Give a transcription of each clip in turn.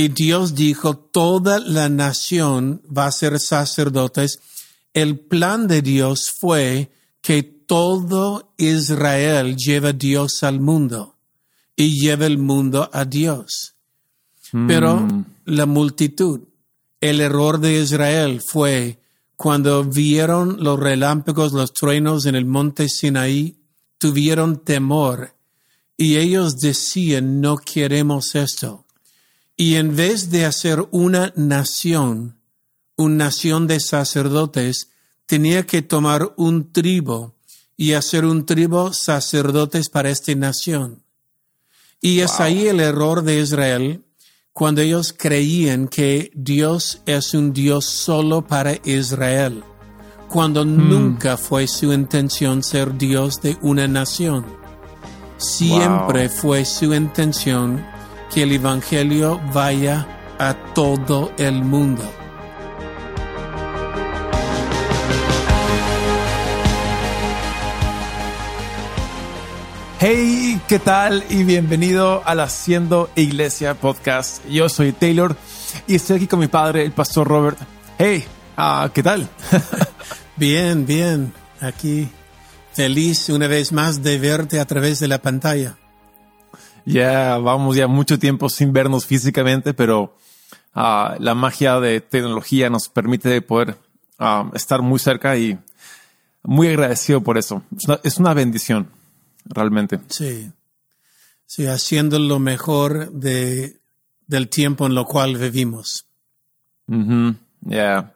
Y Dios dijo, toda la nación va a ser sacerdotes. El plan de Dios fue que todo Israel lleve a Dios al mundo y lleve el mundo a Dios. Pero Mm. la multitud, el error de Israel fue cuando vieron los relámpagos, los truenos en el monte Sinaí, tuvieron temor y ellos decían, no queremos esto. Y en vez de hacer una nación, una nación de sacerdotes, tenía que tomar un tribo y hacer un tribo sacerdotes para esta nación. Y es ahí el error de Israel cuando ellos creían que Dios es un Dios solo para Israel, cuando nunca fue su intención ser Dios de una nación. Siempre Wow. fue su intención que el Evangelio vaya a todo el mundo. Hey, ¿qué tal? Y bienvenido al Haciendo Iglesia Podcast. Yo soy Taylor y estoy aquí con mi padre, el pastor Robert. Hey, ah, ¿qué tal? Bien, bien, aquí feliz una vez más de verte a través de la pantalla. Ya vamos ya mucho tiempo sin vernos físicamente, pero ah, la magia de tecnología nos permite poder ah, estar muy cerca y muy agradecido por eso. Es una, es una bendición, realmente. Sí, sí, haciendo lo mejor de, del tiempo en lo cual vivimos. Ujú, yeah.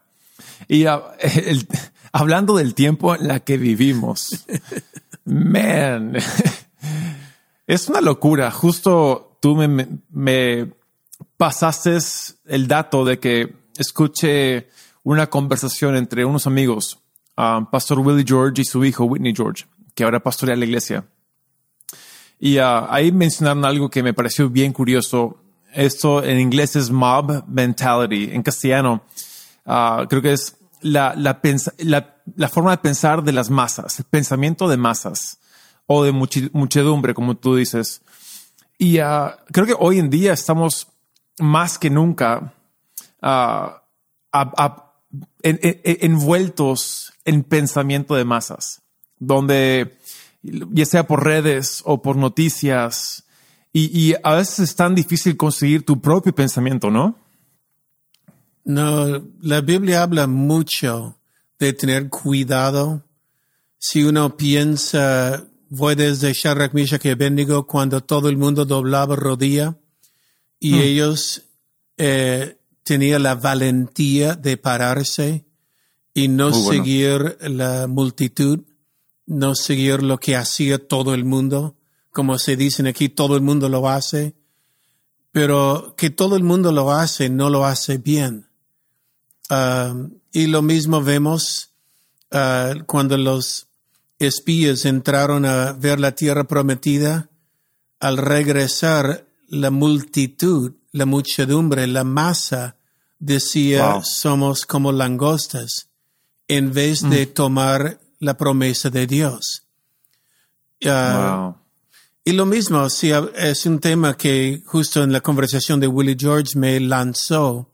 Y ah, el- hablando del tiempo en la que vivimos, man, es una locura. Justo tú me, pasaste el dato de que escuché una conversación entre unos amigos, ah, Pastor Willie George y su hijo Whitney George, que ahora pastorea la iglesia. Y ah, ahí mencionaron algo que me pareció bien curioso. Esto en inglés es mob mentality. En castellano, ah, creo que es la- la forma de pensar de las masas, el pensamiento de masas o de muchedumbre, como tú dices. Y ah, creo que hoy en día estamos más que nunca ah, envueltos en pensamiento de masas, donde ya sea por redes o por noticias, y a veces es tan difícil conseguir tu propio pensamiento, ¿no? No, la Biblia habla mucho de tener cuidado. Si uno piensa, voy desde Shadrach, Meshach y Abednego cuando todo el mundo doblaba rodilla y ellos eh, tenían la valentía de pararse y no Muy bueno. seguir la multitud, no seguir lo que hacía todo el mundo. Como se dicen aquí, todo el mundo lo hace, pero que todo el mundo lo hace, no lo hace bien. Um, y lo mismo vemos uh, cuando los espías entraron a ver la tierra prometida. Al regresar, la multitud, la muchedumbre, la masa decía, Wow. somos como langostas, en vez de tomar la promesa de Dios. Uh, Wow. y lo mismo, sí, es un tema que justo en la conversación de Willie George me lanzó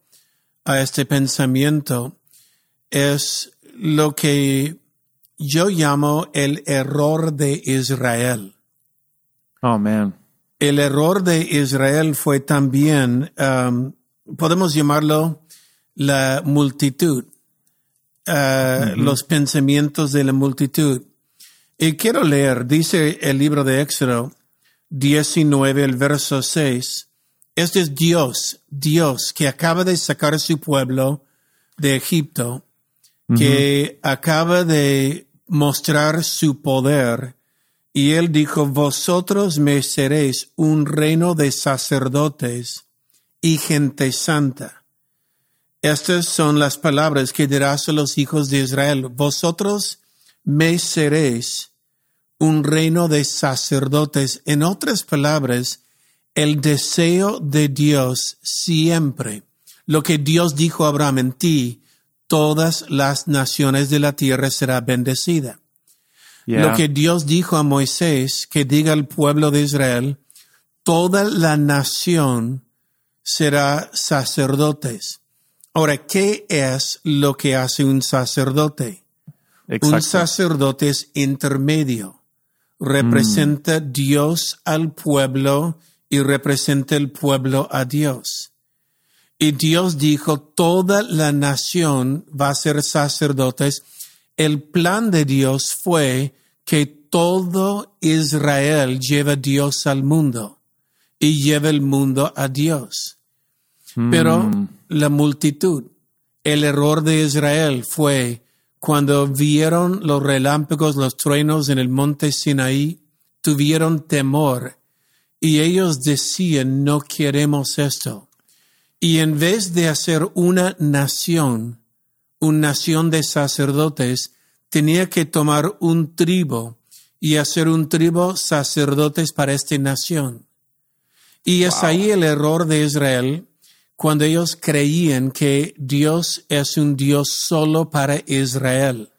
a este pensamiento. Es lo que yo llamo el error de Israel. Oh, man. El error de Israel fue también, um, podemos llamarlo la multitud, uh, los pensamientos de la multitud. Y quiero leer, dice el libro de Éxodo 19, el verso 6. Este es Dios, Dios que acaba de sacar a su pueblo de Egipto, que acaba de mostrar su poder. Y él dijo, vosotros me seréis un reino de sacerdotes y gente santa. Estas son las palabras que dirás a los hijos de Israel. Vosotros me seréis un reino de sacerdotes. En otras palabras, el deseo de Dios siempre, lo que Dios dijo a Abraham en ti, todas las naciones de la tierra será bendecida. Yeah. Lo que Dios dijo a Moisés, que diga al pueblo de Israel, toda la nación será sacerdotes. Ahora, ¿qué es lo que hace un sacerdote? Exacto. Un sacerdote es intermedio. Representa Dios al pueblo y representa el pueblo a Dios. Y Dios dijo, toda la nación va a ser sacerdotes. El plan de Dios fue que todo Israel lleva a Dios al mundo y lleva el mundo a Dios. Pero Mm. la multitud, el error de Israel fue cuando vieron los relámpagos, los truenos en el monte Sinaí, tuvieron temor y ellos decían, no queremos esto. Y en vez de hacer una nación, una nación de sacerdotes, tenía que tomar un tribo y hacer un tribo sacerdotes para esta nación. Y es ahí el error de Israel cuando ellos creían que Dios es un Dios solo para Israel,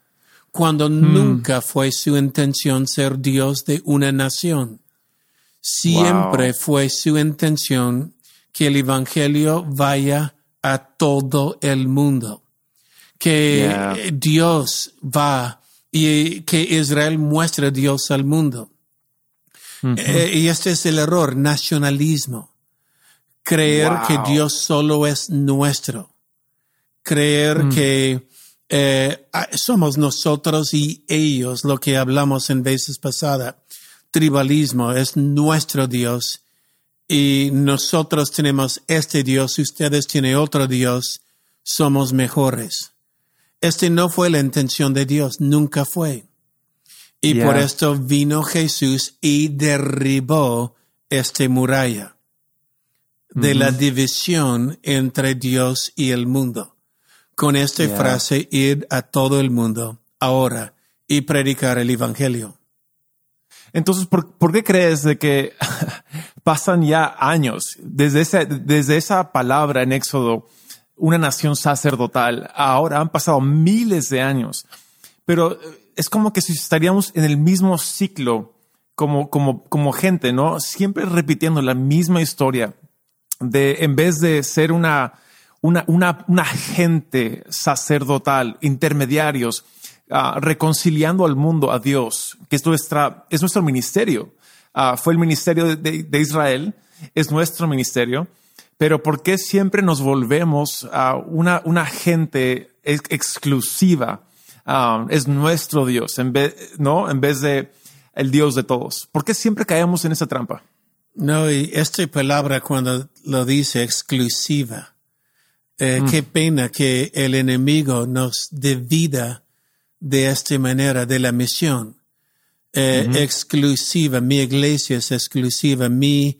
cuando nunca fue su intención ser Dios de una nación. Siempre Wow. fue su intención que el Evangelio vaya a todo el mundo, que Yeah. Dios va y que Israel muestre a Dios al mundo. Eh, y este es el error, nacionalismo. Creer Wow. que Dios solo es nuestro. Creer que eh, ah, somos nosotros y ellos, lo que hablamos en veces pasadas. Tribalismo es nuestro Dios y nosotros tenemos este Dios, ustedes tienen otro Dios, somos mejores. Este no fue la intención de Dios, nunca fue. Y por esto vino Jesús y derribó esta muralla de la división entre Dios y el mundo. Con esta frase, ir a todo el mundo ahora y predicar el Evangelio. Entonces, ¿por, por qué crees de que pasan ya años desde esa, desde esa palabra en Éxodo, una nación sacerdotal? Ahora han pasado miles de años, pero eh, es como que si estaríamos en el mismo ciclo como, como, como gente, ¿no? Siempre repitiendo la misma historia de, en vez de ser una, una, una, una gente sacerdotal, intermediarios, ah, reconciliando al mundo a Dios, que es, nuestra, es nuestro ministerio. Ah, fue el ministerio de, Israel, es nuestro ministerio, pero ¿por qué siempre nos volvemos a una, una gente ex- exclusiva? Ah, es nuestro Dios, en vez, ¿no? En vez de el Dios de todos. ¿Por qué siempre caemos en esa trampa? No, y esta palabra cuando lo dice exclusiva, eh, qué pena que el enemigo nos divida de esta manera de la misión. Eh, Exclusiva, mi iglesia es exclusiva, mi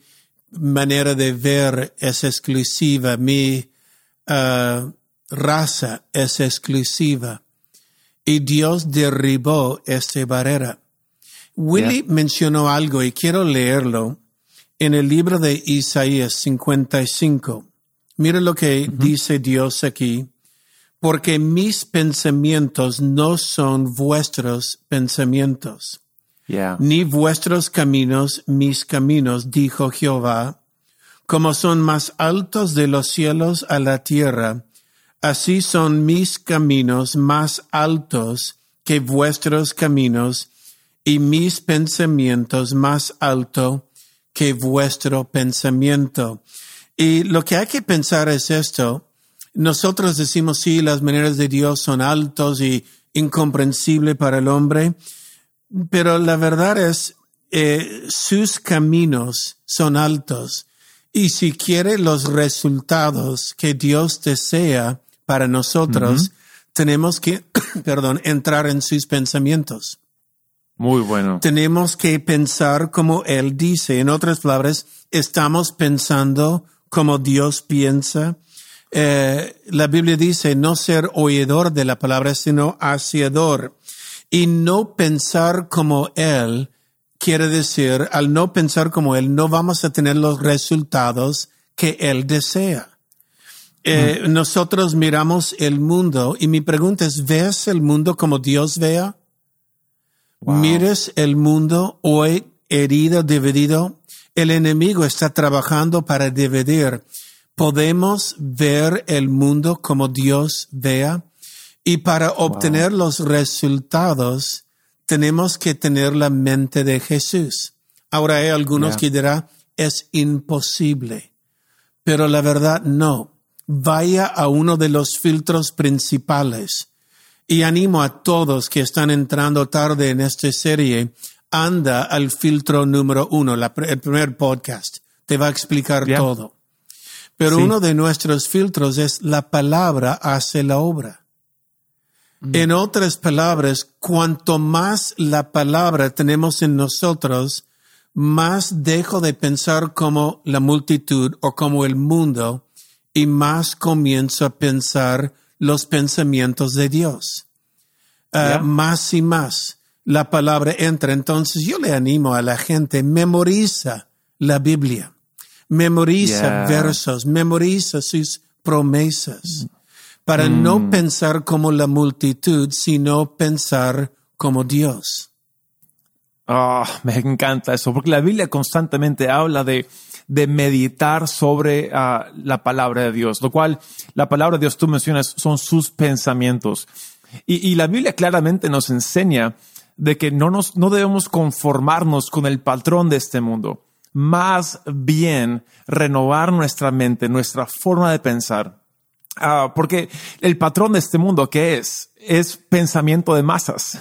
manera de ver es exclusiva, mi ah, raza es exclusiva. Y Dios derribó esta barrera. Willy mencionó algo y quiero leerlo en el libro de Isaías 55. Mira lo que dice Dios aquí. Porque mis pensamientos no son vuestros pensamientos, Ni vuestros caminos mis caminos, dijo Jehová. Como son más altos de los cielos a la tierra, así son mis caminos más altos que vuestros caminos, y mis pensamientos más alto que vuestro pensamiento. Y lo que hay que pensar es esto. Nosotros decimos, sí, las maneras de Dios son altos y incomprensible para el hombre, pero la verdad es, eh, sus caminos son altos. Y si quiere los resultados que Dios desea para nosotros, tenemos que, perdón, entrar en sus pensamientos. Muy bueno. Tenemos que pensar como Él dice. En otras palabras, estamos pensando como Dios piensa. Eh, la Biblia dice no ser oidor de la palabra, sino hacedor. Y no pensar como Él quiere decir, al no pensar como Él, no vamos a tener los resultados que Él desea. Eh, Nosotros miramos el mundo y mi pregunta es, ¿ves el mundo como Dios vea? Wow. Mires el mundo hoy herido, dividido. El enemigo está trabajando para dividir. Podemos ver el mundo como Dios vea y para obtener los resultados tenemos que tener la mente de Jesús. Ahora hay algunos que dirán, es imposible. Pero la verdad no. Vaya a uno de los filtros principales. Y animo a todos que están entrando tarde en esta serie, anda al filtro número uno, el primer podcast. Te va a explicar todo. Pero uno de nuestros filtros es la palabra hace la obra. Mm. En otras palabras, cuanto más la palabra tenemos en nosotros, más dejo de pensar como la multitud o como el mundo y más comienzo a pensar los pensamientos de Dios. Ah, más y más la palabra entra. Entonces yo le animo a la gente, memoriza la Biblia, memoriza versos, memoriza sus promesas para no mm. pensar como la multitud, sino pensar como Dios. Oh, me encanta eso, porque la Biblia constantemente habla de, de meditar sobre ah, la palabra de Dios, lo cual la palabra de Dios tú mencionas son sus pensamientos. Y, y la Biblia claramente nos enseña de que no, nos, no debemos conformarnos con el patrón de este mundo, más bien renovar nuestra mente, nuestra forma de pensar. Ah, porque el patrón de este mundo, ¿qué es? Es pensamiento de masas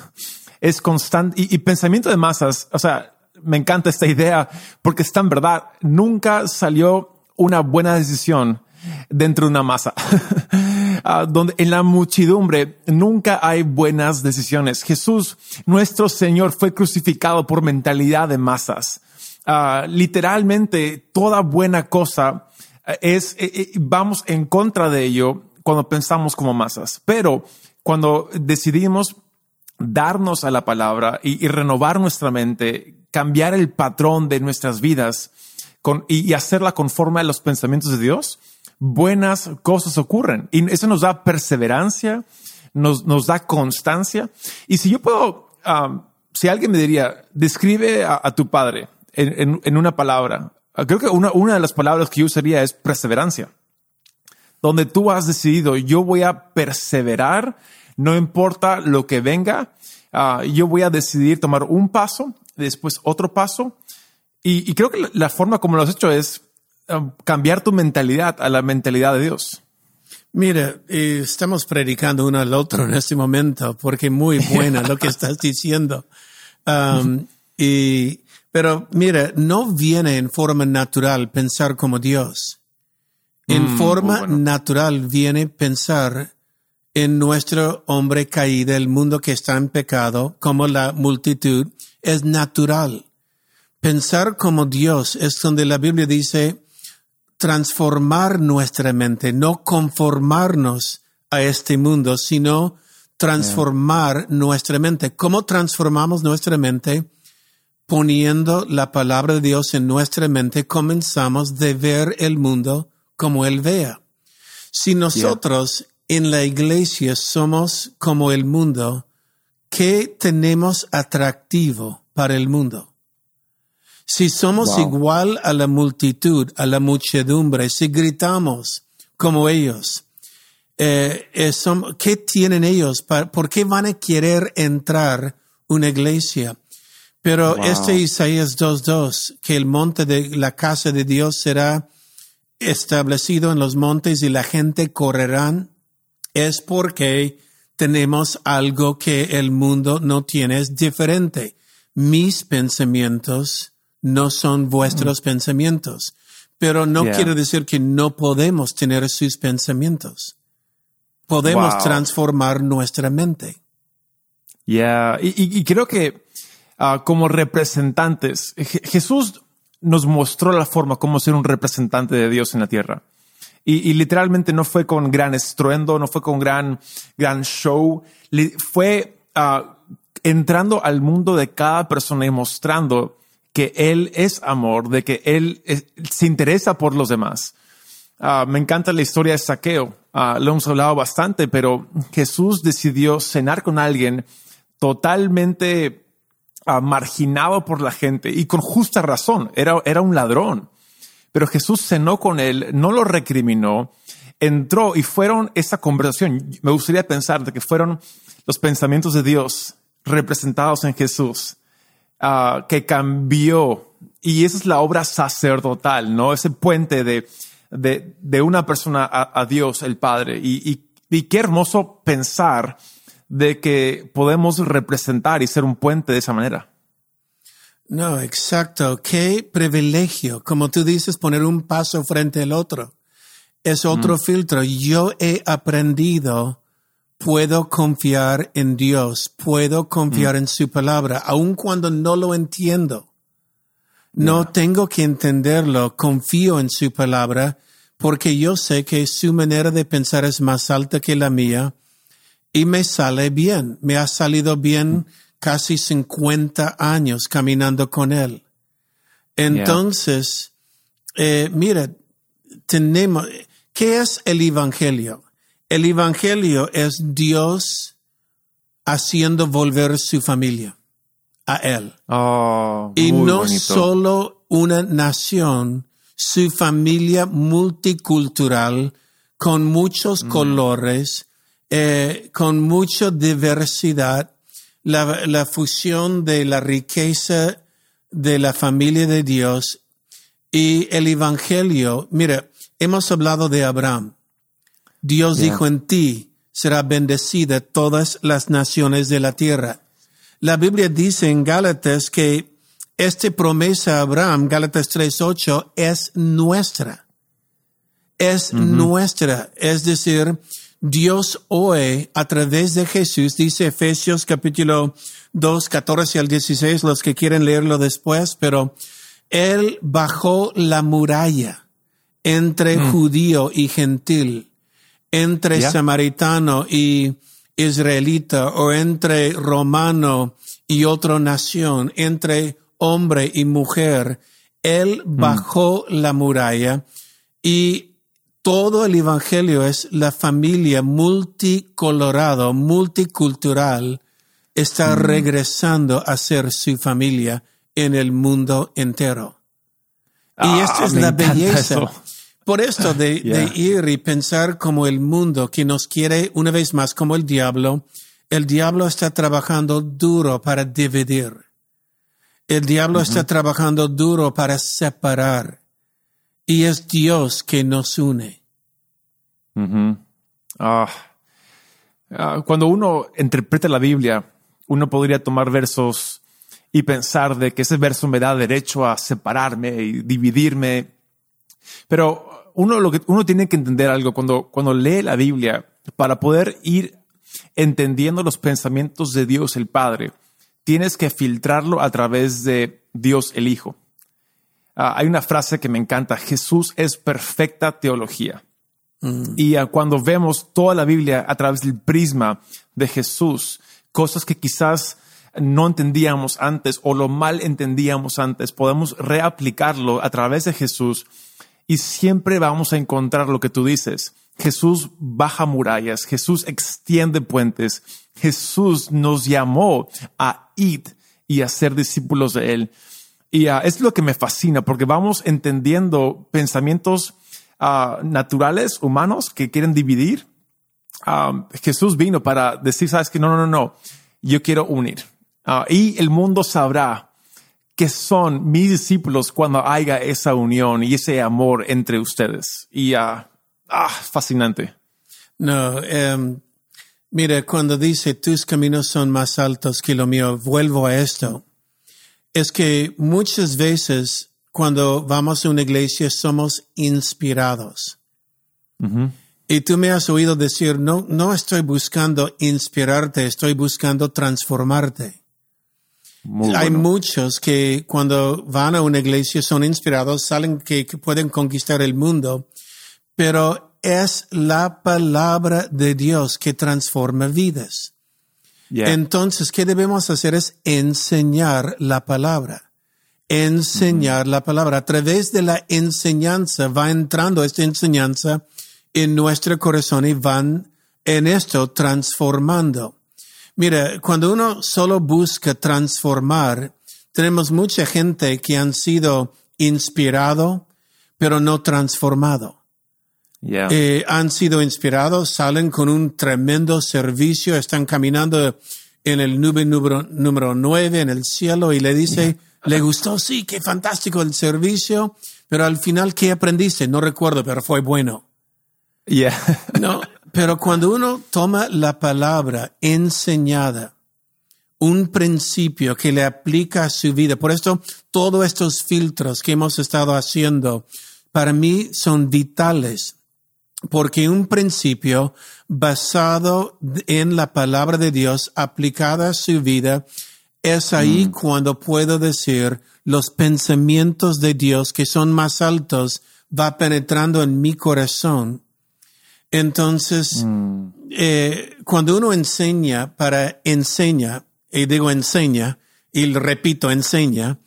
es constante y, pensamiento de masas. O sea, me encanta esta idea porque está en verdad. Nunca salió una buena decisión dentro de una masa, ah, donde en la muchedumbre nunca hay buenas decisiones. Jesús, nuestro Señor, fue crucificado por mentalidad de masas. Ah, literalmente toda buena cosa es, eh, eh, vamos en contra de ello cuando pensamos como masas, pero cuando decidimos darnos a la palabra y, renovar nuestra mente, cambiar el patrón de nuestras vidas y, hacerla conforme a los pensamientos de Dios, buenas cosas ocurren. Y eso nos da perseverancia, nos, nos da constancia. Y si yo puedo, um, si alguien me diría, describe a, tu padre en, una palabra, creo que una, una de las palabras que yo usaría es perseverancia donde tú has decidido, yo voy a perseverar no importa lo que venga, ah, yo voy a decidir tomar un paso, después otro paso. Y, creo que la, forma como lo has hecho es ah, cambiar tu mentalidad a la mentalidad de Dios. Mira, estamos predicando uno al otro en este momento porque muy buena lo que estás diciendo. Um, y, pero mira, no viene en forma natural pensar como Dios. En mm, forma natural viene pensar en nuestro hombre caído, el mundo que está en pecado, como la multitud, es natural. Pensar como Dios es donde la Biblia dice transformar nuestra mente, no conformarnos a este mundo, sino transformar nuestra mente. ¿Cómo transformamos nuestra mente? Poniendo la palabra de Dios en nuestra mente, comenzamos de ver el mundo como Él vea. Si nosotros en la iglesia somos como el mundo, ¿qué tenemos atractivo para el mundo? Si somos igual a la multitud, a la muchedumbre, si gritamos como ellos, eh, eh, ¿qué tienen ellos? ¿Por qué van a querer entrar una iglesia? Pero este Isaías 2.2, que el monte de la casa de Dios será establecido en los montes y la gente correrán es porque tenemos algo que el mundo no tiene, es diferente. Mis pensamientos no son vuestros mm. pensamientos, pero no quiero decir que no podemos tener sus pensamientos. Podemos transformar nuestra mente. Ya, y, creo que ah, como representantes, Jesús nos mostró la forma como ser un representante de Dios en la tierra. Y, literalmente no fue con gran estruendo, no fue con gran, gran show, fue ah, entrando al mundo de cada persona y mostrando que Él es amor, de que Él se interesa por los demás. Ah, me encanta la historia de Saqueo, lo hemos hablado bastante, pero Jesús decidió cenar con alguien totalmente marginado por la gente y con justa razón, era, era un ladrón Pero Jesús cenó con él, no lo recriminó, entró y fueron esa conversación. Me gustaría pensar de que fueron los pensamientos de Dios representados en Jesús, ah, que cambió. Y esa es la obra sacerdotal, ¿no? Ese puente de, de, una persona a, Dios, el Padre. Y, y qué hermoso pensar de que podemos representar y ser un puente de esa manera. No, exacto. Qué privilegio, como tú dices, poner un paso frente al otro. Es otro mm. filtro. Yo he aprendido, puedo confiar en Dios, puedo confiar mm. en su palabra, aun cuando no lo entiendo. No tengo que entenderlo, confío en su palabra, porque yo sé que su manera de pensar es más alta que la mía y me sale bien, me ha salido bien. Casi 50 años caminando con Él. Entonces, eh, mira, tenemos, ¿qué es el Evangelio? El Evangelio es Dios haciendo volver su familia a Él. Oh, y no solo una nación, su familia multicultural con muchos mm. colores, eh, con mucha diversidad la, fusión de la riqueza de la familia de Dios y el Evangelio. Mira, hemos hablado de Abraham. Dios dijo en ti será bendecida todas las naciones de la tierra. La Biblia dice en Gálatas que esta promesa a Abraham, Gálatas 3.8, es nuestra. Es nuestra. Es decir, Dios hoy, a través de Jesús, dice Efesios capítulo 2, 14 al 16, los que quieren leerlo después, pero Él bajó la muralla entre mm. judío y gentil, entre samaritano y israelita, o entre romano y otra nación, entre hombre y mujer. Él mm. bajó la muralla y todo el Evangelio es la familia multicolorado, multicultural, está mm. regresando a ser su familia en el mundo entero. y ah, esta es la belleza. Por esto de, ir y pensar como el mundo que nos quiere una vez más como el diablo, el diablo está trabajando duro para dividir. El diablo está trabajando duro para separar y es Dios que nos une. Ah, cuando uno interpreta la Biblia, uno podría tomar versos y pensar de que ese verso me da derecho a separarme y dividirme. Pero uno, lo que, uno tiene que entender algo cuando, cuando lee la Biblia para poder ir entendiendo los pensamientos de Dios el Padre. Tienes que filtrarlo a través de Dios el Hijo. Ah, hay una frase que me encanta, Jesús es perfecta teología. Mm. Y ah, cuando vemos toda la Biblia a través del prisma de Jesús, cosas que quizás no entendíamos antes o lo mal entendíamos antes, podemos reaplicarlo a través de Jesús y siempre vamos a encontrar lo que tú dices. Jesús baja murallas, Jesús extiende puentes, Jesús nos llamó a ir y a ser discípulos de Él. Y uh, es lo que me fascina porque vamos entendiendo pensamientos uh, naturales, humanos, que quieren dividir. Um, Jesús vino para decir, sabes que no, no, no, no, yo quiero unir. Y el mundo sabrá que son mis discípulos cuando haya esa unión y ese amor entre ustedes. Y ah, fascinante. No, um, mire, cuando dice tus caminos son más altos que lo mío, vuelvo a esto es que muchas veces cuando vamos a una iglesia somos inspirados. Y tú me has oído decir, no, no estoy buscando inspirarte, estoy buscando transformarte. Hay muchos que cuando van a una iglesia son inspirados, salen que pueden conquistar el mundo, pero es la palabra de Dios que transforma vidas. Entonces, ¿qué debemos hacer? Es enseñar la palabra. Enseñar la palabra. A través de la enseñanza va entrando esta enseñanza en nuestro corazón y van en esto transformando. Mira, cuando uno solo busca transformar, tenemos mucha gente que han sido inspirado pero no transformado. Yeah. Eh, han sido inspirados, salen con un tremendo servicio, están caminando en el nube número, número 9 en el cielo y le dice, le gustó, sí, qué fantástico el servicio, pero al final, ¿qué aprendiste? No recuerdo, pero fue bueno. Yeah. No, pero cuando uno toma la palabra enseñada, un principio que le aplica a su vida, por esto todos estos filtros que hemos estado haciendo, para mí son vitales, porque un principio basado en la palabra de Dios aplicada a su vida, es ahí cuando puedo decir los pensamientos de Dios que son más altos va penetrando en mi corazón. Entonces, eh, cuando uno enseña para enseña, y digo enseña, y repito, enseña,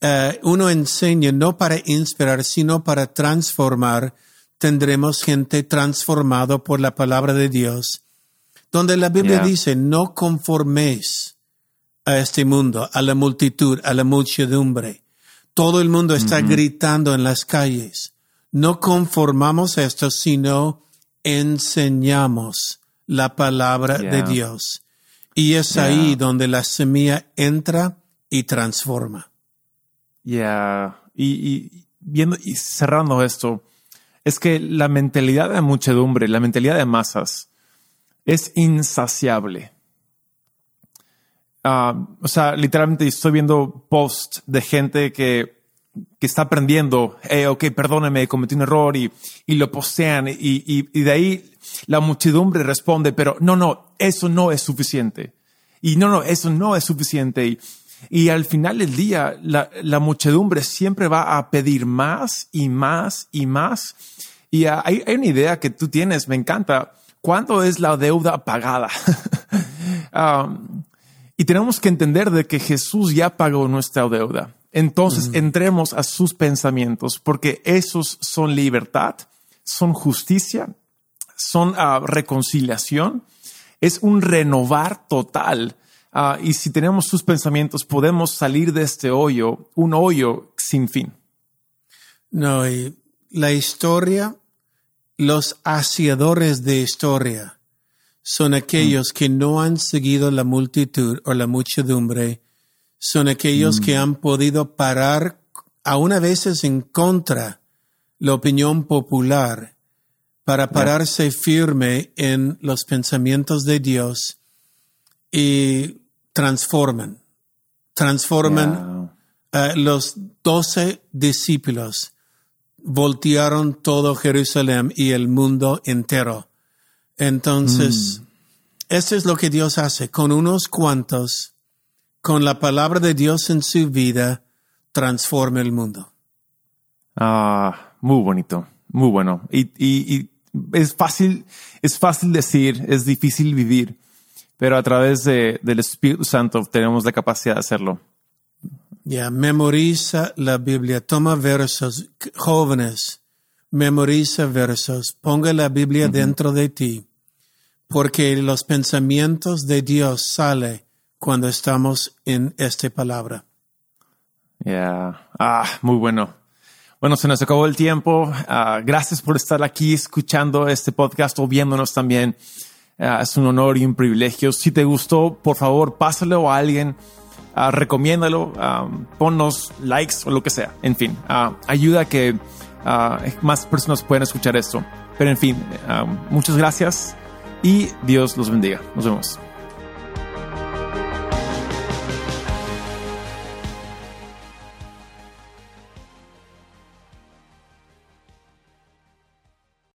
eh, uno enseña no para inspirar, sino para transformar, tendremos gente transformado por la palabra de Dios, donde la Biblia dice, no conforméis a este mundo, a la multitud, a la muchedumbre. Todo el mundo está gritando en las calles. No conformamos esto, sino enseñamos la palabra de. Dios. Y es ahí donde la semilla entra y transforma. Yeah. Y, y viendo y cerrando esto, es que la mentalidad de muchedumbre, la mentalidad de masas, es insaciable. Ah, o sea, literalmente estoy viendo posts de gente que, que está aprendiendo, eh, ok, perdóname, cometí un error y, y lo postean y, y, y de ahí la muchedumbre responde, pero no, no, eso no es suficiente. Y no, no, eso no es suficiente. Y, y al final del día, la, la muchedumbre siempre va a pedir más y más y más. Y hay, hay una idea que tú tienes, me encanta. ¿Cuánto es la deuda pagada? Um, y tenemos que entender de que Jesús ya pagó nuestra deuda. Entonces entremos a sus pensamientos porque esos son libertad, son justicia, son ah, reconciliación, es un renovar total. Ah, y si tenemos sus pensamientos, podemos salir de este hoyo, un hoyo sin fin. No, y la historia, los hacedores de historia son aquellos que no han seguido la multitud o la muchedumbre, son aquellos que han podido parar, aún a veces en contra la opinión popular, para pararse firme en los pensamientos de Dios y transforman, transforman eh, los doce discípulos voltearon todo Jerusalén y el mundo entero. Entonces, eso es lo que Dios hace con unos cuantos, con la palabra de Dios en su vida, transforma el mundo. Ah, muy bonito, muy bueno. Y, y- y es fácil, es fácil decir, es difícil vivir, pero a través de- del Espíritu Santo tenemos la capacidad de hacerlo. Ya, memoriza la Biblia, toma versos, jóvenes, memoriza versos, ponga la Biblia dentro de ti, porque los pensamientos de Dios salen cuando estamos en esta palabra. Yeah. Ah, muy bueno. Bueno, se nos acabó el tiempo. Ah, gracias por estar aquí escuchando este podcast o viéndonos también. Ah, es un honor y un privilegio. Si te gustó, por favor, pásalo a alguien. ah, recomiéndalo, ah, ponnos likes o lo que sea. En fin, ah, ayuda a que más personas puedan escuchar esto. Pero en fin, muchas gracias y Dios los bendiga. Nos vemos.